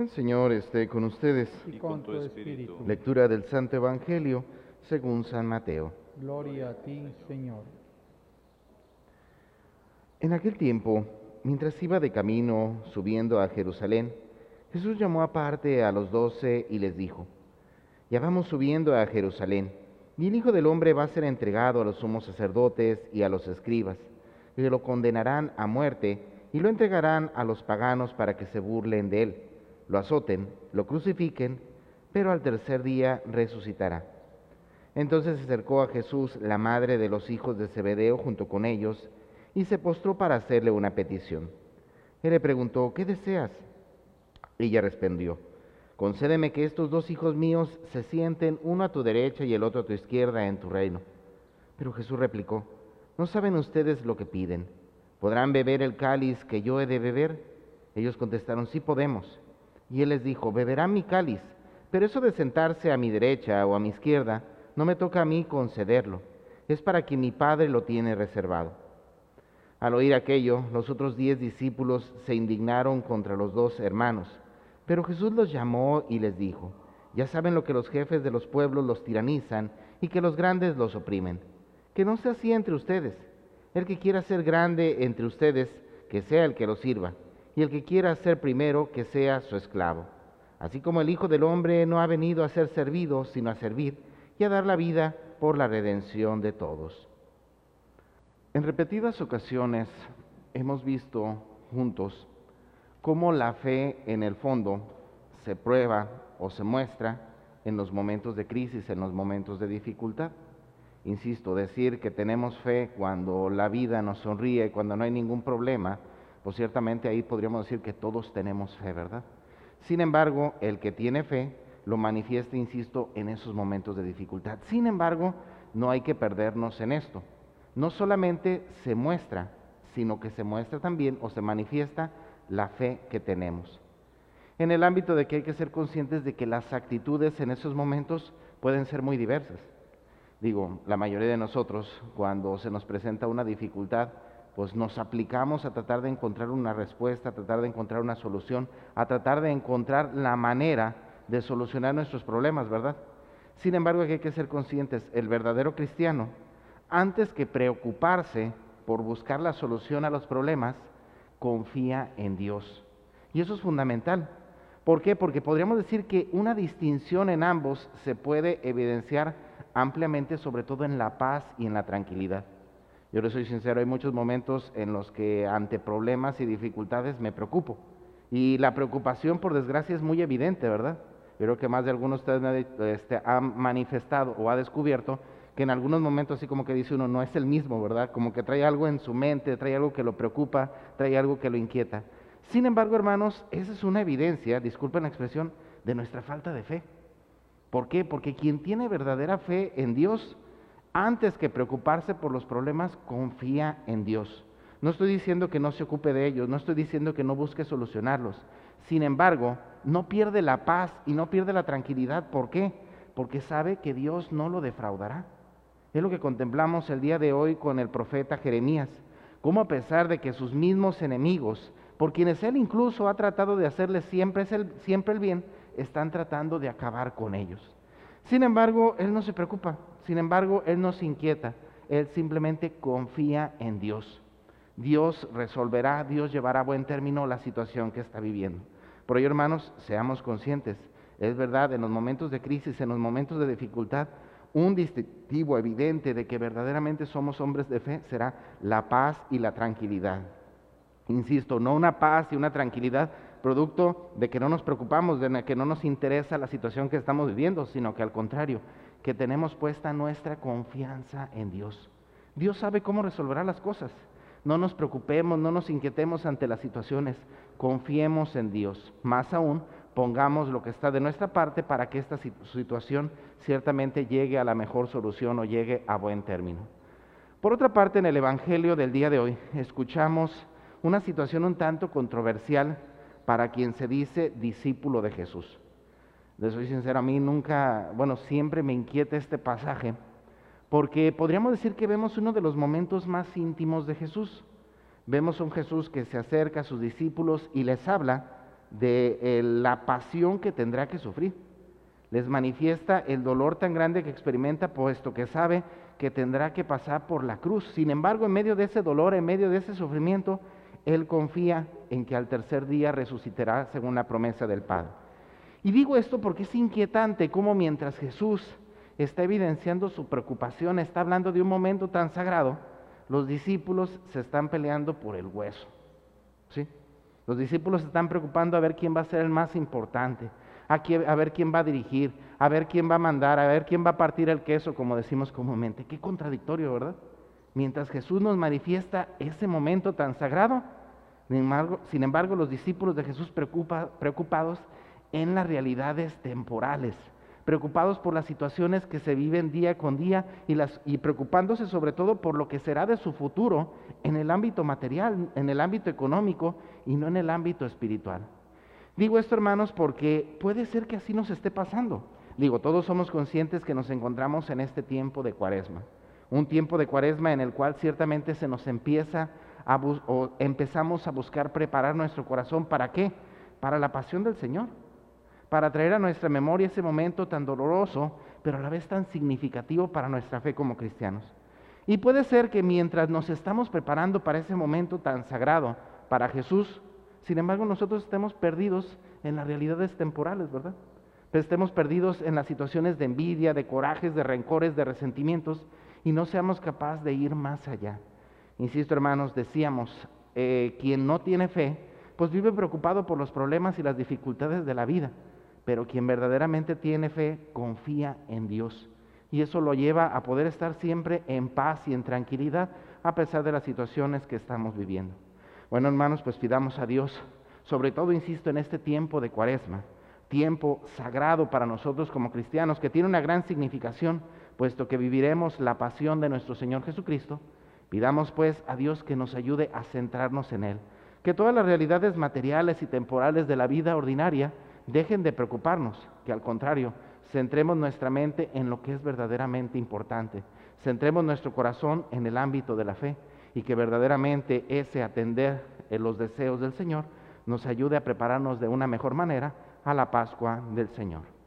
El Señor esté con ustedes. y con tu espíritu. Lectura del Santo Evangelio según San Mateo. Gloria a ti, Señor. En aquel tiempo, mientras iba de camino subiendo a Jerusalén, Jesús llamó aparte a los doce y les dijo, Ya vamos subiendo a Jerusalén, y el Hijo del Hombre va a ser entregado a los sumos sacerdotes y a los escribas, que lo condenarán a muerte y lo entregarán a los paganos para que se burlen de él, lo azoten, lo crucifiquen, pero al tercer día resucitará. Entonces se acercó a Jesús la madre de los hijos de Zebedeo junto con ellos, y se postró para hacerle una petición. Él le preguntó, ¿qué deseas? Ella respondió, concédeme que estos dos hijos míos se sienten uno a tu derecha y el otro a tu izquierda en tu reino. Pero Jesús replicó, ¿no saben ustedes lo que piden? ¿Podrán beber el cáliz que yo he de beber? Ellos contestaron, sí podemos. Y él les dijo, beberán mi cáliz, pero eso de sentarse a mi derecha o a mi izquierda, no me toca a mí concederlo, es para que mi Padre lo tiene reservado. Al oír aquello, los otros diez discípulos se indignaron contra los dos hermanos. Pero Jesús los llamó y les dijo, ya saben lo que los jefes de los pueblos los tiranizan y que los grandes los oprimen. Que no sea así entre ustedes. El que quiera ser grande entre ustedes, que sea el que lo sirva. Y el que quiera ser primero, que sea su esclavo. Así como el Hijo del Hombre no ha venido a ser servido, sino a servir y a dar la vida por la redención de todos. En repetidas ocasiones hemos visto juntos cómo la fe en el fondo se prueba o se muestra en los momentos de crisis, en los momentos de dificultad. Insisto, decir que tenemos fe cuando la vida nos sonríe, cuando no hay ningún problema, pues ciertamente ahí podríamos decir que todos tenemos fe, ¿verdad? Sin embargo, el que tiene fe lo manifiesta, insisto, en esos momentos de dificultad. Sin embargo, no hay que perdernos en esto no solamente se muestra, sino que se muestra también o se manifiesta la fe que tenemos. En el ámbito de que hay que ser conscientes de que las actitudes en esos momentos pueden ser muy diversas. Digo, la mayoría de nosotros, cuando se nos presenta una dificultad, pues nos aplicamos a tratar de encontrar una respuesta, a tratar de encontrar una solución, a tratar de encontrar la manera de solucionar nuestros problemas, ¿verdad? Sin embargo, hay que ser conscientes, el verdadero cristiano antes que preocuparse por buscar la solución a los problemas, confía en Dios. Y eso es fundamental. ¿Por qué? Porque podríamos decir que una distinción en ambos se puede evidenciar ampliamente, sobre todo en la paz y en la tranquilidad. Yo le soy sincero, hay muchos momentos en los que ante problemas y dificultades me preocupo. Y la preocupación, por desgracia, es muy evidente, ¿verdad? creo que más de algunos de ustedes este, han manifestado o ha descubierto que en algunos momentos así como que dice uno, no es el mismo, ¿verdad? Como que trae algo en su mente, trae algo que lo preocupa, trae algo que lo inquieta. Sin embargo, hermanos, esa es una evidencia, disculpen la expresión, de nuestra falta de fe. ¿Por qué? Porque quien tiene verdadera fe en Dios, antes que preocuparse por los problemas, confía en Dios. No estoy diciendo que no se ocupe de ellos, no estoy diciendo que no busque solucionarlos. Sin embargo, no pierde la paz y no pierde la tranquilidad. ¿Por qué? Porque sabe que Dios no lo defraudará. Es lo que contemplamos el día de hoy con el profeta Jeremías, cómo a pesar de que sus mismos enemigos, por quienes él incluso ha tratado de hacerles siempre, siempre el bien, están tratando de acabar con ellos. Sin embargo, él no se preocupa, sin embargo, él no se inquieta, él simplemente confía en Dios. Dios resolverá, Dios llevará a buen término la situación que está viviendo. Por ello, hermanos, seamos conscientes. Es verdad, en los momentos de crisis, en los momentos de dificultad, un distintivo evidente de que verdaderamente somos hombres de fe será la paz y la tranquilidad. Insisto, no una paz y una tranquilidad producto de que no nos preocupamos, de que no nos interesa la situación que estamos viviendo, sino que al contrario, que tenemos puesta nuestra confianza en Dios. Dios sabe cómo resolverá las cosas. No nos preocupemos, no nos inquietemos ante las situaciones, confiemos en Dios. Más aún, pongamos lo que está de nuestra parte para que esta situación ciertamente llegue a la mejor solución o llegue a buen término. Por otra parte, en el Evangelio del día de hoy escuchamos una situación un tanto controversial para quien se dice discípulo de Jesús. Les soy sincero, a mí nunca, bueno, siempre me inquieta este pasaje, porque podríamos decir que vemos uno de los momentos más íntimos de Jesús. Vemos a un Jesús que se acerca a sus discípulos y les habla de eh, la pasión que tendrá que sufrir. Les manifiesta el dolor tan grande que experimenta, puesto que sabe que tendrá que pasar por la cruz. Sin embargo, en medio de ese dolor, en medio de ese sufrimiento, Él confía en que al tercer día resucitará según la promesa del Padre. Y digo esto porque es inquietante cómo mientras Jesús está evidenciando su preocupación, está hablando de un momento tan sagrado, los discípulos se están peleando por el hueso. ¿sí? Los discípulos se están preocupando a ver quién va a ser el más importante, a, a ver quién va a dirigir, a ver quién va a mandar, a ver quién va a partir el queso, como decimos comúnmente. Qué contradictorio, ¿verdad? Mientras Jesús nos manifiesta ese momento tan sagrado, sin embargo, los discípulos de Jesús preocupados en las realidades temporales, preocupados por las situaciones que se viven día con día y, y preocupándose sobre todo por lo que será de su futuro en el ámbito material, en el ámbito económico y no en el ámbito espiritual. Digo esto, hermanos, porque puede ser que así nos esté pasando. Digo, todos somos conscientes que nos encontramos en este tiempo de cuaresma, un tiempo de cuaresma en el cual ciertamente se nos empieza o empezamos a buscar preparar nuestro corazón para qué? Para la pasión del Señor para traer a nuestra memoria ese momento tan doloroso, pero a la vez tan significativo para nuestra fe como cristianos. Y puede ser que mientras nos estamos preparando para ese momento tan sagrado para Jesús, sin embargo nosotros estemos perdidos en las realidades temporales, ¿verdad? estemos perdidos en las situaciones de envidia, de corajes, de rencores, de resentimientos, y no seamos capaces de ir más allá. Insisto, hermanos, decíamos, eh, quien no tiene fe, pues vive preocupado por los problemas y las dificultades de la vida pero quien verdaderamente tiene fe confía en Dios. Y eso lo lleva a poder estar siempre en paz y en tranquilidad a pesar de las situaciones que estamos viviendo. Bueno, hermanos, pues pidamos a Dios, sobre todo, insisto, en este tiempo de cuaresma, tiempo sagrado para nosotros como cristianos, que tiene una gran significación, puesto que viviremos la pasión de nuestro Señor Jesucristo, pidamos pues a Dios que nos ayude a centrarnos en Él, que todas las realidades materiales y temporales de la vida ordinaria dejen de preocuparnos, que al contrario, centremos nuestra mente en lo que es verdaderamente importante, centremos nuestro corazón en el ámbito de la fe y que verdaderamente ese atender en los deseos del Señor nos ayude a prepararnos de una mejor manera a la Pascua del Señor.